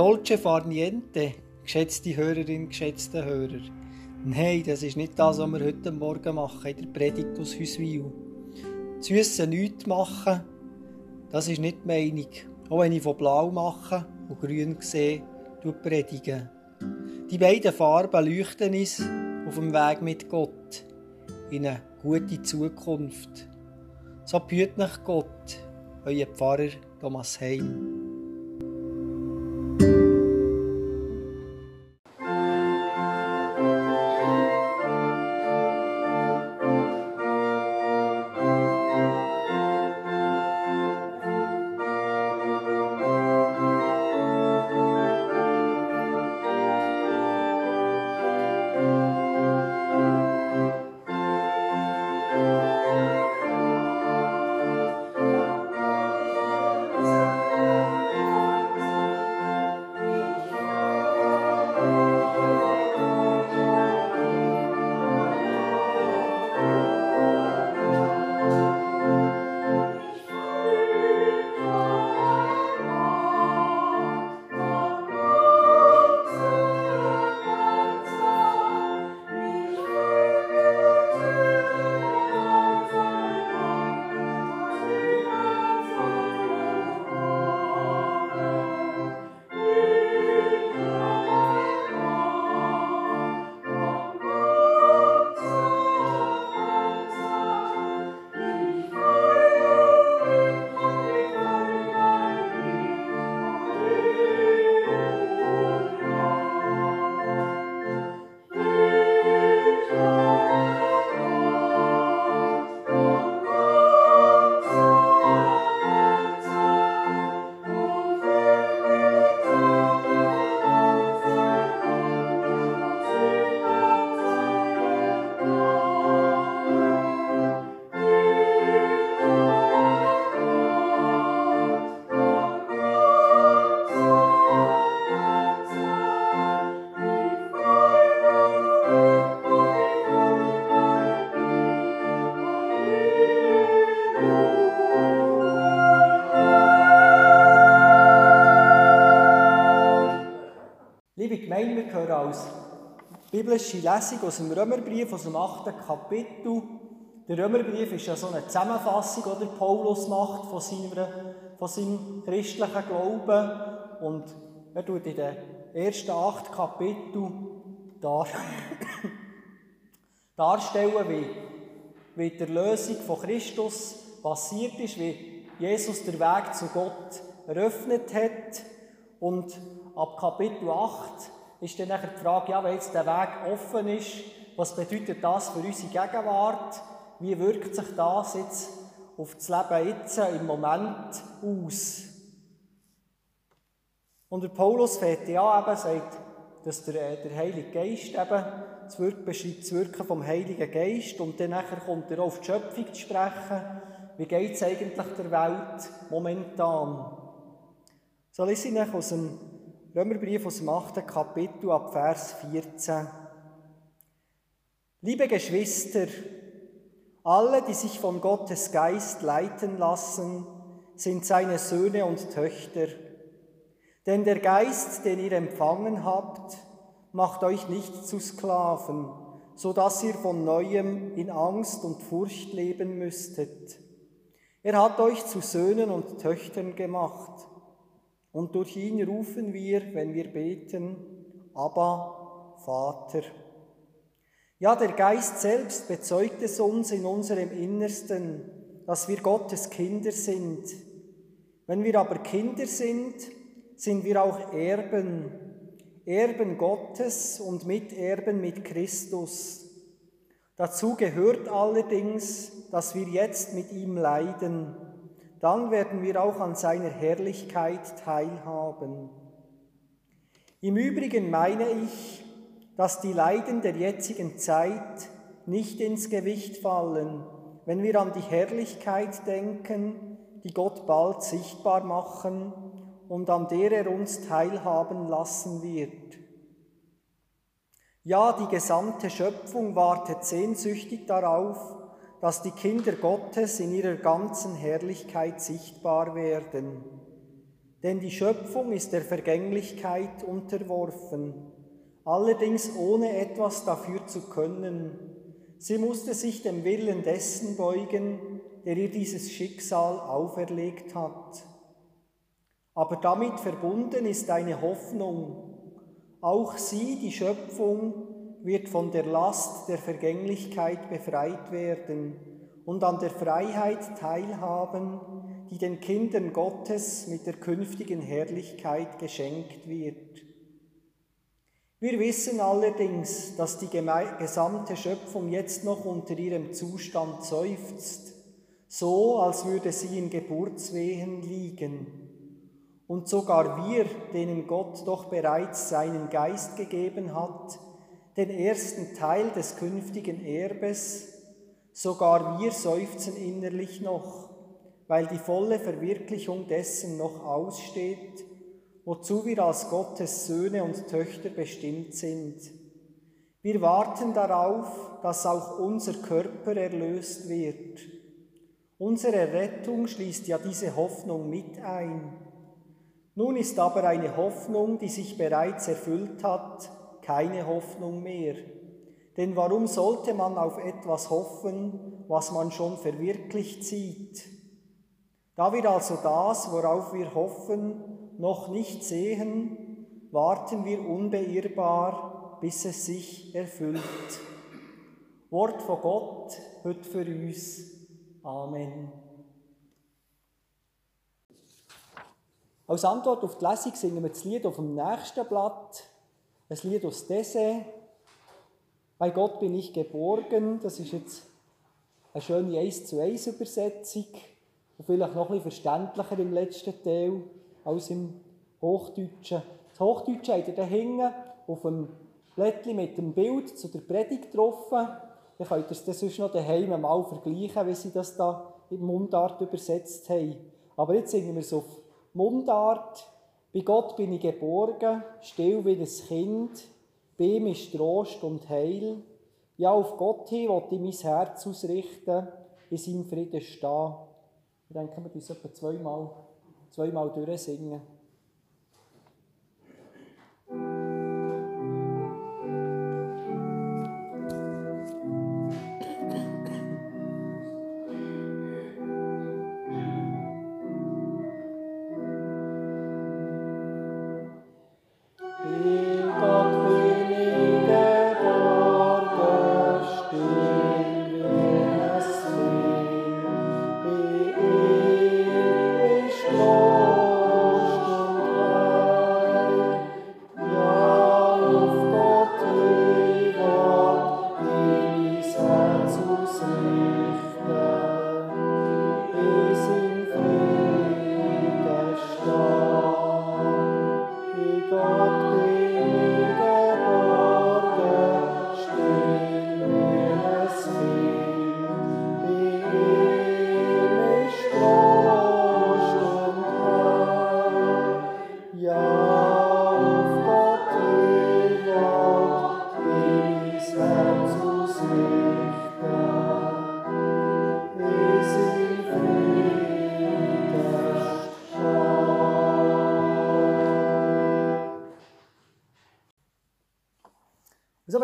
Dolce far niente, geschätzte Hörerin, geschätzte Hörer. Nein, das ist nicht das, was wir heute Morgen machen in der Predigt aus Hüswil. Süße nichts machen, das ist nicht die Meinung. Auch wenn ich von Blau mache und Grün sehe, predigen. Die beiden Farben leuchten uns auf dem Weg mit Gott in eine gute Zukunft. So behüt nach Gott, euer Pfarrer Thomas Heim. Biblische Lesung aus dem Römerbrief, aus dem 8. Kapitel. Der Römerbrief ist ja so eine Zusammenfassung, die Paulus macht von seinem, von seinem christlichen Glauben. Und er tut in den ersten acht Kapiteln dar darstellen, wie, wie die Erlösung von Christus passiert ist, wie Jesus den Weg zu Gott eröffnet hat. Und ab Kapitel 8 ist dann die Frage, ja, wenn jetzt der Weg offen ist, was bedeutet das für unsere Gegenwart? Wie wirkt sich das jetzt auf das Leben jetzt im Moment aus? Und der Paulus fährt ja eben, sagt, dass der, der Heilige Geist eben das Wirken, beschreibt das Wirken vom Heiligen Geist und dann kommt er auf die Schöpfung zu sprechen. Wie geht es eigentlich der Welt momentan? So lese ich aus dem Römerbrief aus dem 8. Kapitel ab Vers 14. Liebe Geschwister, alle, die sich von Gottes Geist leiten lassen, sind seine Söhne und Töchter. Denn der Geist, den ihr empfangen habt, macht euch nicht zu Sklaven, so dass ihr von neuem in Angst und Furcht leben müsstet. Er hat euch zu Söhnen und Töchtern gemacht. Und durch ihn rufen wir, wenn wir beten, aber Vater. Ja, der Geist selbst bezeugt es uns in unserem Innersten, dass wir Gottes Kinder sind. Wenn wir aber Kinder sind, sind wir auch Erben, Erben Gottes und Miterben mit Christus. Dazu gehört allerdings, dass wir jetzt mit ihm leiden dann werden wir auch an seiner Herrlichkeit teilhaben. Im Übrigen meine ich, dass die Leiden der jetzigen Zeit nicht ins Gewicht fallen, wenn wir an die Herrlichkeit denken, die Gott bald sichtbar machen und an der er uns teilhaben lassen wird. Ja, die gesamte Schöpfung wartet sehnsüchtig darauf, dass die Kinder Gottes in ihrer ganzen Herrlichkeit sichtbar werden. Denn die Schöpfung ist der Vergänglichkeit unterworfen, allerdings ohne etwas dafür zu können. Sie musste sich dem Willen dessen beugen, der ihr dieses Schicksal auferlegt hat. Aber damit verbunden ist eine Hoffnung. Auch sie, die Schöpfung, wird von der Last der Vergänglichkeit befreit werden und an der Freiheit teilhaben, die den Kindern Gottes mit der künftigen Herrlichkeit geschenkt wird. Wir wissen allerdings, dass die gesamte Schöpfung jetzt noch unter ihrem Zustand seufzt, so als würde sie in Geburtswehen liegen. Und sogar wir, denen Gott doch bereits seinen Geist gegeben hat, den ersten Teil des künftigen Erbes, sogar wir seufzen innerlich noch, weil die volle Verwirklichung dessen noch aussteht, wozu wir als Gottes Söhne und Töchter bestimmt sind. Wir warten darauf, dass auch unser Körper erlöst wird. Unsere Rettung schließt ja diese Hoffnung mit ein. Nun ist aber eine Hoffnung, die sich bereits erfüllt hat, keine Hoffnung mehr. Denn warum sollte man auf etwas hoffen, was man schon verwirklicht sieht? Da wir also das, worauf wir hoffen, noch nicht sehen, warten wir unbeirrbar, bis es sich erfüllt. Wort von Gott heute für uns. Amen. Als Antwort auf die Lesung singen wir das Lied auf dem nächsten Blatt, ein Lied aus Dese. Bei Gott bin ich geborgen. Das ist jetzt eine schöne 1 zu 1 Übersetzung vielleicht noch bisschen verständlicher im letzten Teil als im Hochdeutschen. Das Hochdeutsche habt ihr da hinten auf dem Blättchen mit dem Bild zu der Predigt getroffen. Dann könnt es sonst noch daheim mal vergleichen, wie sie das da in Mundart übersetzt haben. Aber jetzt singen wir es auf Mundart. Bei Gott bin ich geborgen, still wie ein Kind. Bei ihm ist Trost und Heil. Ja, auf Gott hin wollte ich mein Herz ausrichten, in seinem Frieden stehen. Ich denke, wir das etwa zweimal, zweimal durchsingen.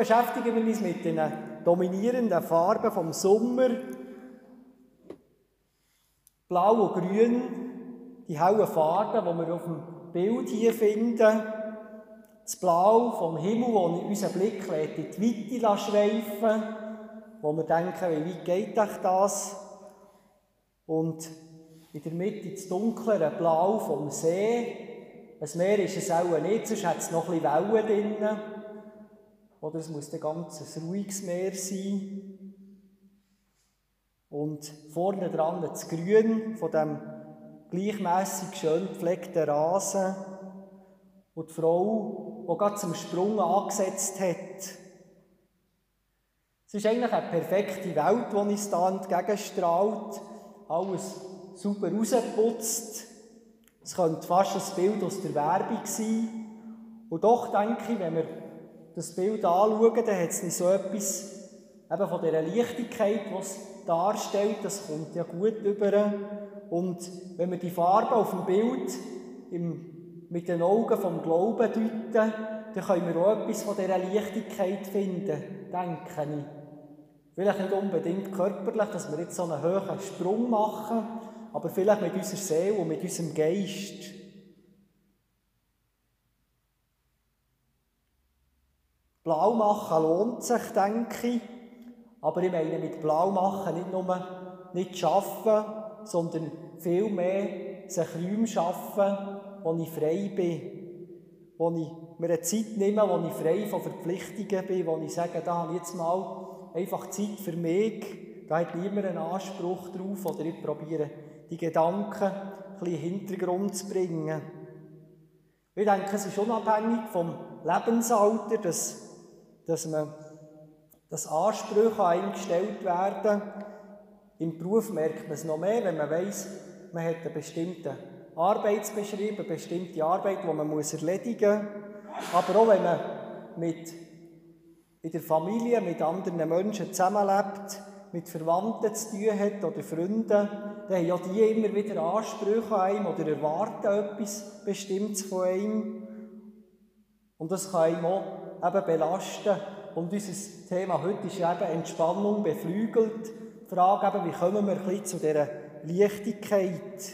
Beschäftigen wir uns mit den dominierenden Farben vom Sommer. Blau und Grün, die hellen Farben, die wir auf dem Bild hier finden. Das Blau vom Himmel, das unseren Blick in die Weite schweifen wo wir denken, wie weit geht das? Und in der Mitte das dunklere Blau vom See. Ein Meer ist es auch nicht, sonst hat es noch ein bisschen Wellen drinnen. Oder es muss ein ganz ruhiges Meer sein. Und vorne dran das Grün von dem gleichmäßig schön gepflegten Rasen. Und die Frau, die gerade zum Sprung angesetzt hat. Es ist eigentlich eine perfekte Welt, die uns da entgegenstrahlt. Alles super rausgeputzt. Es könnte fast ein Bild aus der Werbung sein. Und doch denke ich, wenn wir das Bild anschauen, dann hat es nicht so etwas eben von dieser Leichtigkeit, die es darstellt, das kommt ja gut über. Und wenn wir die Farben auf dem Bild im, mit den Augen vom Glauben deuten, dann können wir auch etwas von dieser Leichtigkeit finden, denke ich. Vielleicht nicht unbedingt körperlich, dass wir jetzt so einen hohen Sprung machen, aber vielleicht mit unserer Seele und mit unserem Geist. Blau machen lohnt sich, denke ich. Aber ich meine mit Blau machen nicht nur nicht schaffen, sondern vielmehr sich Räume schaffen, wo ich frei bin. Wo ich mir eine Zeit nehme, wo ich frei von Verpflichtungen bin, wo ich sage, da habe ich jetzt mal einfach Zeit für mich. Da hat niemand einen Anspruch drauf. Oder ich probiere, die Gedanken ein bisschen in den Hintergrund zu bringen. Ich denke, es ist unabhängig vom Lebensalter, dass dass, man, dass Ansprüche eingestellt werden. Im Beruf merkt man es noch mehr, wenn man weiß, man hat einen bestimmten Arbeitsbeschrieb, eine bestimmte Arbeit, die man muss erledigen muss. Aber auch wenn man mit, in der Familie mit anderen Menschen zusammenlebt, mit Verwandten zu tun hat oder Freunden, dann haben ja die immer wieder Ansprüche an einem oder erwarten etwas Bestimmtes von einem. Und das kann einem auch eben belasten. Und unser Thema heute ist eben Entspannung beflügelt. Die Frage eben, wie kommen wir ein bisschen zu dieser Leichtigkeit?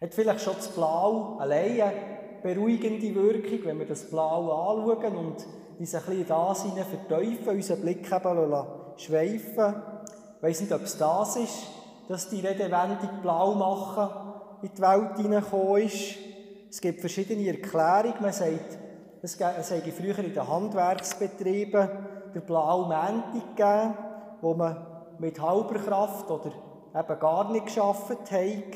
Hat vielleicht schon das Blau alleine beruhigende Wirkung, wenn wir das Blau anschauen und uns ein bisschen da verteufeln, unseren Blick eben schweifen. Ich weiss nicht, ob es das ist, dass die Redewendung blau machen in die Welt hineingekommen ist. Es gibt verschiedene Erklärungen. Man sagt, es sei früher in den Handwerksbetrieben der blaue Montag gegeben, wo man mit halber Kraft oder eben gar nicht geschafft hat.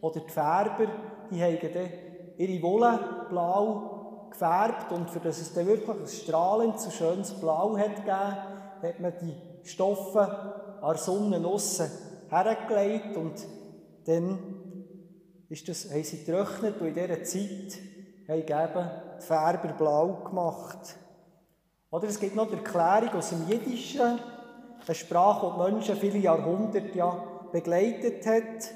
Oder die Färber, die haben dann ihre Wolle blau gefärbt und für das es dann wirklich ein strahlend, so schönes Blau hat gegeben, hat man die Stoffe an der Sonne hergelegt und dann ist das, haben sie getrocknet und in dieser Zeit haben die Färber blau gemacht. Oder es gibt noch die Erklärung aus dem Jiddischen, eine Sprache, die die Menschen viele Jahrhunderte ja begleitet hat,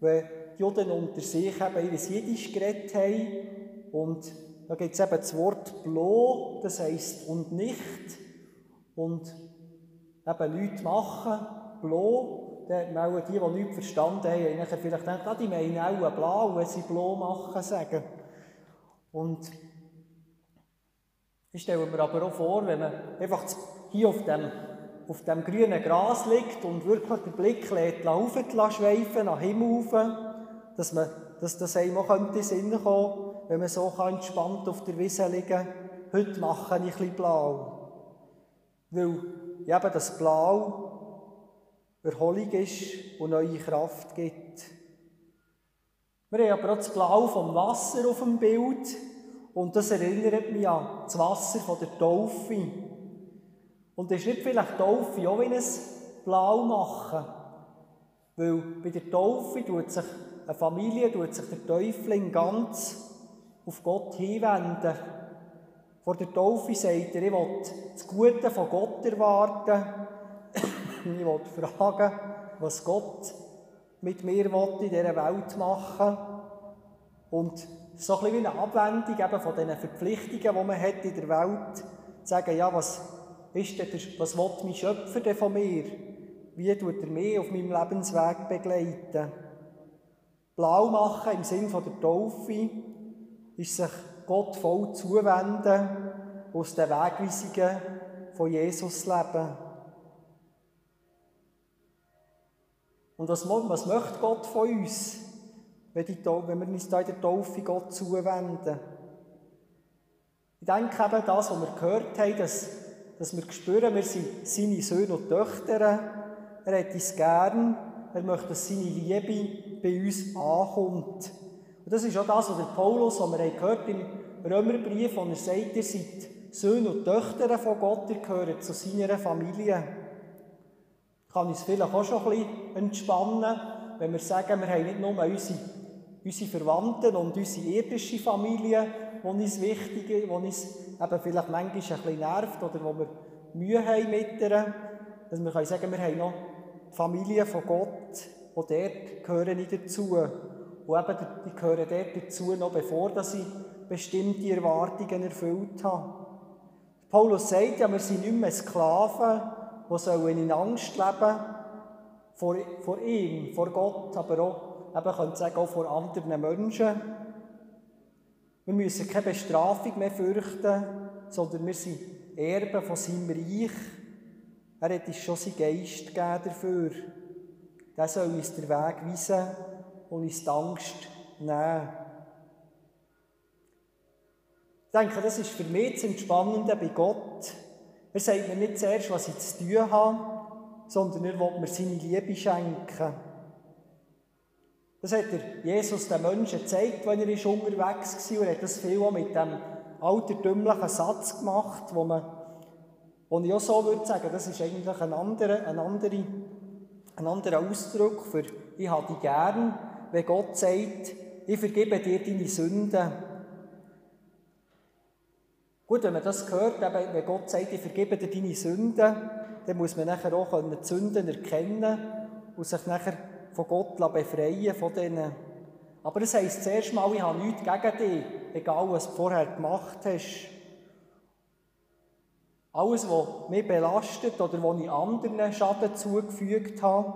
wenn die Juden unter sich eben ihr Jiddisch geredet haben. Und da gibt es eben das Wort blo, das heisst und nicht. Und eben nichts machen, blo, dann auch die, die nichts verstanden haben, haben vielleicht gedacht, ah, die meinen auch blau, wenn sie blau machen, sagen. Und ich stelle mir aber auch vor, wenn man einfach hier auf dem, auf dem grünen Gras liegt und wirklich den Blick lässt, lässt, schweifen, nach Himmel rauf, dass, man, dass das einem auch in den Sinn kommen wenn man so entspannt auf der Wiese liegen kann. Heute mache ich ein bisschen blau. Weil eben das Blau Erholung ist und neue Kraft gibt. Wir haben aber auch das Blau vom Wasser auf dem Bild und das erinnert mich an das Wasser von der Taufe. Und ist nicht vielleicht Taufe auch wie ein Blau machen? Weil bei der Taufe tut sich eine Familie, tut sich der Täufling ganz auf Gott hinwenden. Vor der Taufe sagt er, ich will das Gute von Gott erwarten ich wollte fragen, was Gott mit mir in dieser Welt machen Und so ein wie eine Abwendung eben von diesen Verpflichtungen, die man hat in der Welt, zu sagen, ja, was ist denn, was will mein Schöpfer denn von mir? Wie tut er mich auf meinem Lebensweg begleiten? Blau machen im Sinn der Taufe ist sich Gott voll zuwenden, aus den Wegweisungen von Jesus leben. Und was, was möchte Gott von uns, wenn, die, wenn wir uns da in der Taufe Gott zuwenden? Ich denke eben, das, was wir gehört haben, dass, dass wir spüren, wir sind seine Söhne und Töchter. Er hat uns gern. Er möchte, dass seine Liebe bei uns ankommt. Und das ist auch das, was der Paulus, was wir gehört im Römerbrief, wo er sagt, ihr seid Söhne und Töchter von Gott, ihr gehört zu seiner Familie kann uns vielleicht auch schon ein bisschen entspannen, wenn wir sagen, wir haben nicht nur unsere, unsere Verwandten und unsere irdische Familie, die uns wichtig ist, die uns eben vielleicht manchmal ein bisschen nervt oder wo wir Mühe haben mit ihr. Dass wir können sagen, wir haben noch die Familie von Gott, und dort gehören ich dazu. Und eben, die gehören dort dazu, noch bevor ich bestimmte Erwartungen erfüllt habe. Paulus sagt ja, wir sind nicht mehr Sklaven, die sollen in Angst leben vor, vor ihm, vor Gott, aber auch, eben könnte sagen, auch vor anderen Menschen. Wir müssen keine Bestrafung mehr fürchten, sondern wir sind Erben von seinem Reich. Er hat uns schon seinen Geist gegeben dafür. Der soll uns den Weg weisen und uns die Angst nehmen. Ich denke, das ist für mich das Entspannende bei Gott. Er sagt mir nicht zuerst, was ich zu tun habe, sondern er will mir seine Liebe schenken. Das hat der Jesus den Menschen gezeigt, wenn er ist unterwegs war. Und er hat das viel auch mit dem altertümlichen Satz gemacht, wo man, wo ich auch so würde sagen, das ist eigentlich ein anderer, ein anderer, ein anderer Ausdruck für «Ich habe dich gern», wenn Gott sagt, «Ich vergebe dir deine Sünden». Gut, wenn man das hört, wenn Gott sagt, «Ich vergebe dir deine Sünden», dann muss man nachher auch die Sünden erkennen und sich nachher von Gott befreien von denen. Aber das heisst zuerst mal, ich habe nichts gegen dich, egal was du vorher gemacht hast. Alles, was mich belastet oder wo ich anderen Schaden zugefügt habe,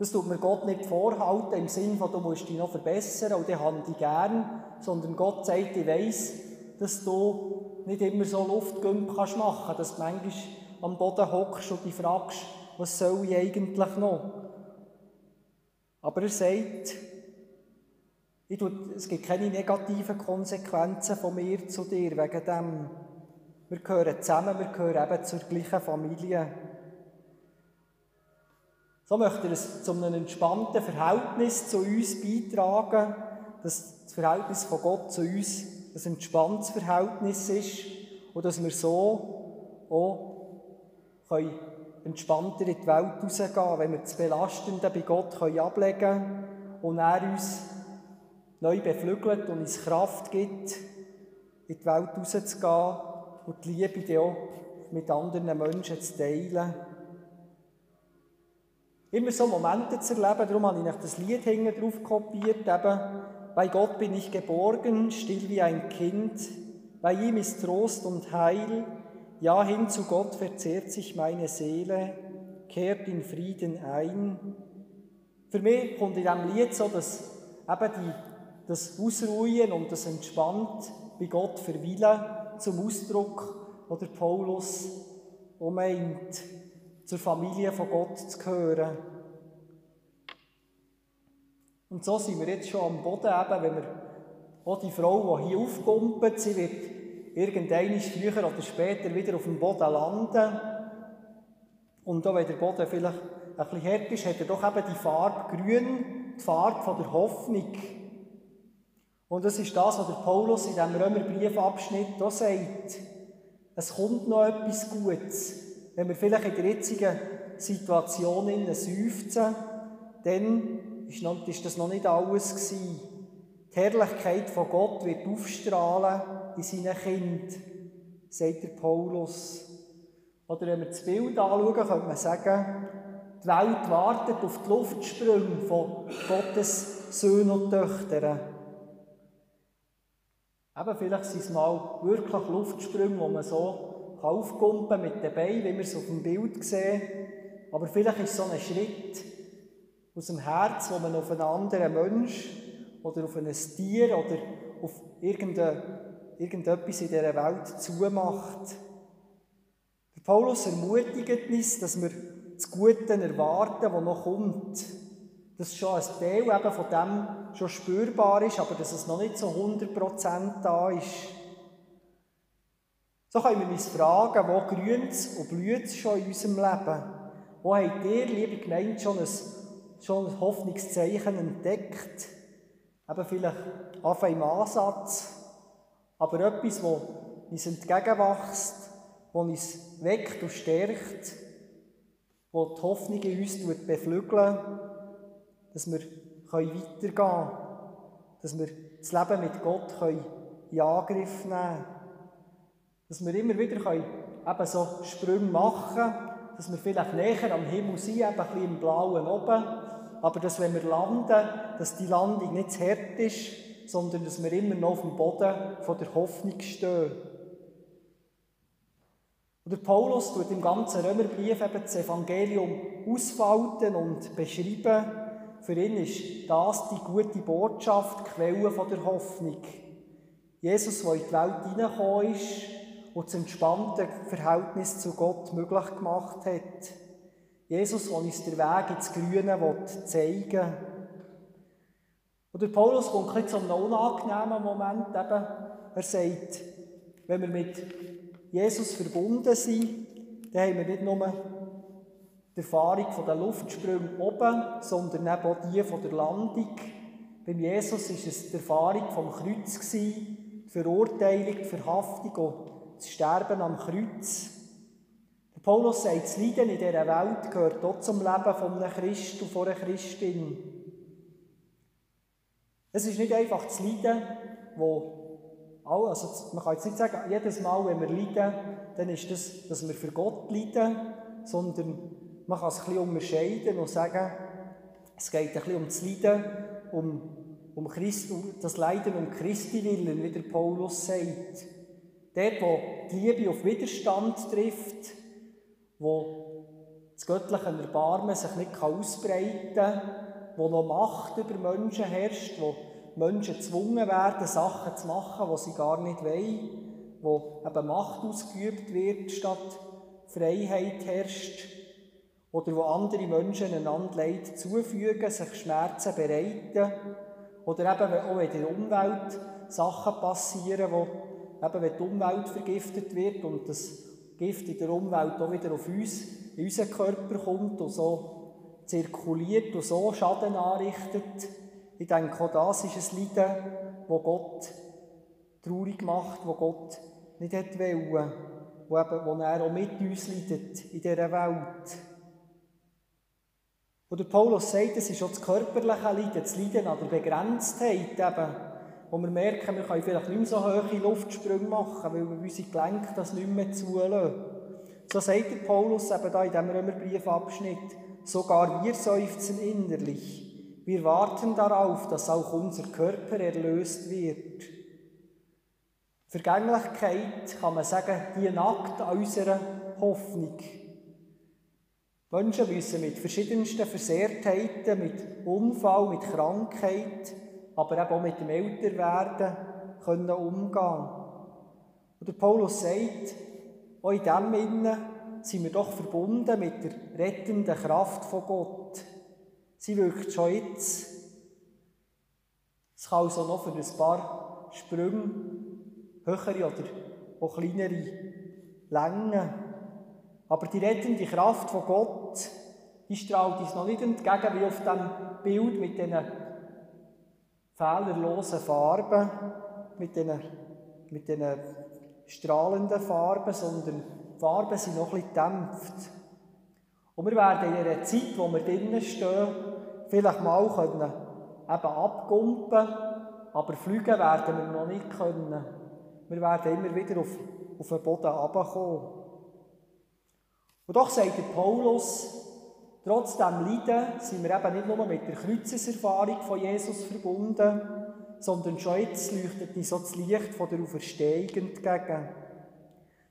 das tut mir Gott nicht vorhalten, im Sinne von, du musst dich noch verbessern und ich dich gern, sondern Gott sagt, ich weiss, dass du nicht immer so Luftgümp machen kannst, dass du manchmal am Boden hockst und dich fragst, was soll ich eigentlich noch? Aber er sagt, tue, es gibt keine negativen Konsequenzen von mir zu dir wegen dem. Wir gehören zusammen, wir gehören eben zur gleichen Familie. So möchte er es zu einem entspannten Verhältnis zu uns beitragen, dass das Verhältnis von Gott zu uns ein entspanntes Verhältnis ist und dass wir so auch entspannter in die Welt rausgehen können, wenn wir das Belastende bei Gott ablegen können und er uns neu beflügelt und uns Kraft gibt, in die Welt rauszugehen und die Liebe dann auch mit anderen Menschen zu teilen. Immer so Momente zu erleben, darum habe ich das Lied drauf kopiert, eben, bei Gott bin ich geborgen, still wie ein Kind, bei ihm ist Trost und Heil, ja hin zu Gott verzehrt sich meine Seele, kehrt in Frieden ein. Für mich kommt in diesem Lied so, dass eben die das Ausruhen und das Entspannt bei Gott verweilen zum Ausdruck, wo der Paulus meint, zur Familie von Gott zu gehören. Und so sind wir jetzt schon am Boden, eben, wenn wir auch die Frau, die hier aufkumpelt, sie wird irgendwann früher oder später wieder auf dem Boden landen. Und auch wenn der Boden vielleicht ein bisschen hart ist, hat er doch eben die Farbe grün, die Farbe von der Hoffnung. Und das ist das, was der Paulus in diesem Römerbriefabschnitt auch sagt. Es kommt noch etwas Gutes. Wenn wir vielleicht in der jetzigen Situation seufzen, dann ist, das noch nicht alles gewesen. Die Herrlichkeit von Gott wird aufstrahlen in seinen Kind, sagt der Paulus. Oder wenn wir das Bild anschauen, könnte man sagen, die Welt wartet auf die Luftsprünge von Gottes Söhnen und Töchtern. Eben, vielleicht sind es mal wirklich Luftsprünge, wo man so aufkumpen mit den Beinen, wie wir es auf dem Bild sehen. Aber vielleicht ist es so ein Schritt aus dem Herz, wo man auf einen anderen Mensch oder auf ein Tier oder auf irgendetwas in dieser Welt zumacht. Der Paulus ermutigt uns, dass wir das Gute erwarten, was noch kommt dass schon ein Teil eben von dem schon spürbar ist, aber dass es noch nicht so 100% da ist. So können wir uns fragen, wo grünt es und blüht es schon in unserem Leben? Wo habt ihr, liebe Gemeinde, schon ein, schon Hoffnungszeichen entdeckt? Eben vielleicht auf im Ansatz, aber etwas, das uns entgegenwächst, das uns weckt und stärkt, das die Hoffnung in uns beflügelt dass wir weitergehen können, dass wir das Leben mit Gott in Angriff nehmen. Können, dass wir immer wieder eben so Sprünge machen können, dass wir vielleicht näher am Himmel sind, eben ein bisschen im Blauen oben, aber dass, wenn wir landen, dass die Landung nicht zu hart ist, sondern dass wir immer noch auf dem Boden von der Hoffnung stehen. Und der Paulus tut im ganzen Römerbrief eben das Evangelium ausfalten und beschreiben. Für ihn ist das die gute Botschaft, die Quelle von der Hoffnung. Jesus, der in die Welt hineingekommen ist und das entspannte Verhältnis zu Gott möglich gemacht hat. Jesus, der uns den Weg ins Grüne zeigen will. Und der Paulus kommt ein zu einem unangenehmen Moment. Eben, er sagt, wenn wir mit Jesus verbunden sind, dann haben wir nicht nur die Erfahrung der Luftsprünge oben, sondern eben auch die von der Landung. Beim Jesus war es die Erfahrung vom Kreuz, die Verurteilung, die Verhaftung und das Sterben am Kreuz. Paulus sagt, das Leiden in dieser Welt gehört auch zum Leben von einem Christ und einer Christin. Es ist nicht einfach das Leiden, wo also man kann jetzt nicht sagen, jedes Mal, wenn wir leiden, dann ist das, dass wir für Gott leiden, sondern man kann es ein bisschen unterscheiden und sagen, es geht ein bisschen um das Leiden, um, um, Christ, um das Leiden um Christi willen, wie der Paulus sagt. Dort, wo die Liebe auf Widerstand trifft, wo das göttliche Erbarmen sich nicht ausbreiten kann, wo noch Macht über Menschen herrscht, wo Menschen gezwungen werden, Sachen zu machen, die sie gar nicht wollen, wo eben Macht ausgeübt wird, statt Freiheit herrscht, oder wo andere Menschen einander Leid zufügen, sich Schmerzen bereiten, oder eben auch in der Umwelt Sachen passieren, wo eben wenn die Umwelt vergiftet wird und das Gift in der Umwelt auch wieder auf uns, in unseren Körper kommt und so zirkuliert und so Schaden anrichtet, ich denke, auch das ist ein Leiden, wo Gott traurig macht, wo Gott nicht hat wo, eben, wo er auch mit uns leidet in dieser Welt. Und Paulus sagt, es ist auch das körperliche Leiden, das Leiden an der Begrenztheit, eben, wo wir merken, wir können vielleicht nicht mehr so hohe Luftsprünge machen, weil wir unsere Gelenke das nicht mehr zulassen. So sagt der Paulus eben da in diesem Römerbriefabschnitt, sogar wir seufzen innerlich. Wir warten darauf, dass auch unser Körper erlöst wird. Vergänglichkeit, kann man sagen, die nackt an unserer Hoffnung. Menschen müssen mit verschiedensten Versehrtheiten, mit Unfall, mit Krankheit, aber eben auch mit dem Älterwerden können umgehen. Und der Paulus sagt, auch in dem Innen sind wir doch verbunden mit der rettenden Kraft von Gott. Sie wirkt schon jetzt. Es kann also noch für ein paar Sprünge, höhere oder auch kleinere Längen. Aber die rettende Kraft von Gott, die strahlt uns noch nicht entgegen, wie auf dem Bild mit diesen fehlerlosen Farben, mit diesen, mit strahlenden Farben, sondern die Farben sind noch bisschen gedämpft. Und wir werden in einer Zeit, wo wir drinnen stehen, vielleicht mal können, eben abgumpen, aber fliegen werden wir noch nicht können. Wir werden immer wieder auf, auf den Boden runterkommen. Und doch sagt der Paulus, trotz dem Leiden sind wir eben nicht nur mit der Kreuzeserfahrung von Jesus verbunden, sondern schon jetzt leuchtet uns so das Licht von der Auferstehung entgegen.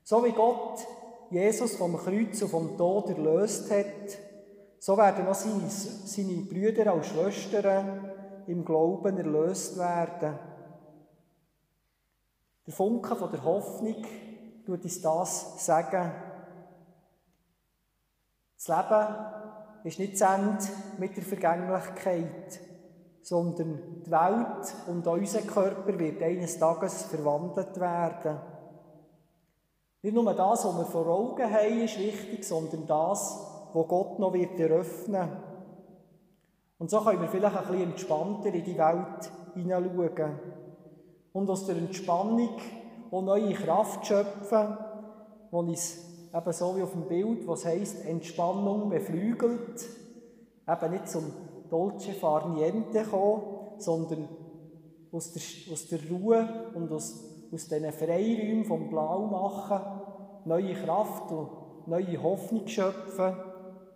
So wie Gott Jesus vom Kreuz und vom Tod erlöst hat, so werden auch seine, seine Brüder und Schwestern im Glauben erlöst werden. Der Funke von der Hoffnung tut uns das sagen. Das Leben ist nicht zu Ende mit der Vergänglichkeit, sondern die Welt und unser Körper wird eines Tages verwandelt werden. Nicht nur das, was wir vor Augen haben, ist wichtig, sondern das, wo Gott noch wird eröffnen Und so können wir vielleicht ein bisschen entspannter in die Welt hineinschauen. Und aus der Entspannung auch neue Kraft schöpfen, die uns eben so wie auf dem Bild, was heißt Entspannung beflügelt, eben nicht zum Dolce far niente kommen, sondern aus der, aus der Ruhe und aus, aus diesen Freiräumen vom Blau machen, neue Kraft und neue Hoffnung schöpfen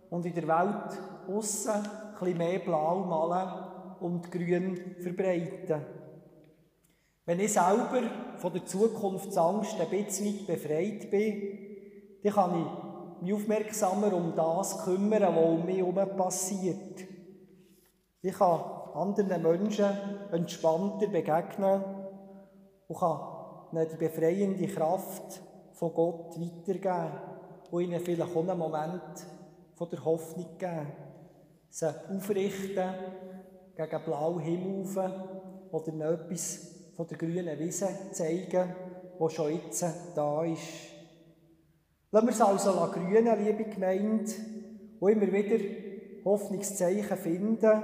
und in der Welt aussen ein bisschen mehr Blau malen und Grün verbreiten. Wenn ich selber von der Zukunftsangst ein bisschen befreit bin, dann kann ich mich aufmerksamer um das kümmern, was um mich herum passiert. Ich kann anderen Menschen entspannter begegnen und kann ihnen die befreiende Kraft von Gott weitergeben und ihnen vielleicht auch einen Moment von der Hoffnung geben. Sie aufrichten gegen blauen Himmel oder ihnen etwas von der grünen Wiese zeigen, die schon jetzt da ist. Lassen wir es also grünen, liebe Gemeinde, und immer wieder Hoffnungszeichen finden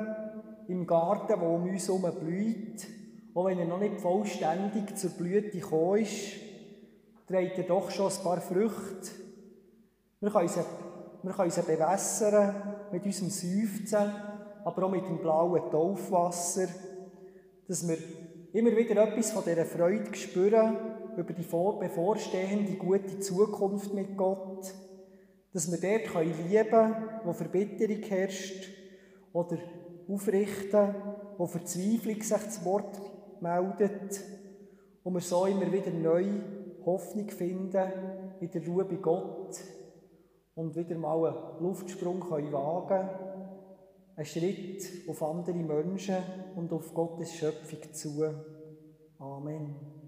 im Garten, der um uns herum blüht. Auch wenn er noch nicht vollständig zur Blüte gekommen ist, trägt er doch schon ein paar Früchte. Wir können sie, wir können sie bewässern mit unserem Seufzen, aber auch mit dem blauen Taufwasser, dass wir immer wieder etwas von dieser Freude spüren über die bevorstehende gute Zukunft mit Gott, dass wir dort lieben können, wo Verbitterung herrscht oder aufrichten, wo Verzweiflung sich zu Wort meldet und wir so immer wieder neu Hoffnung finden in der Ruhe bei Gott und wieder mal einen Luftsprung können wagen einen Schritt auf andere Menschen und auf Gottes Schöpfung zu. Amen.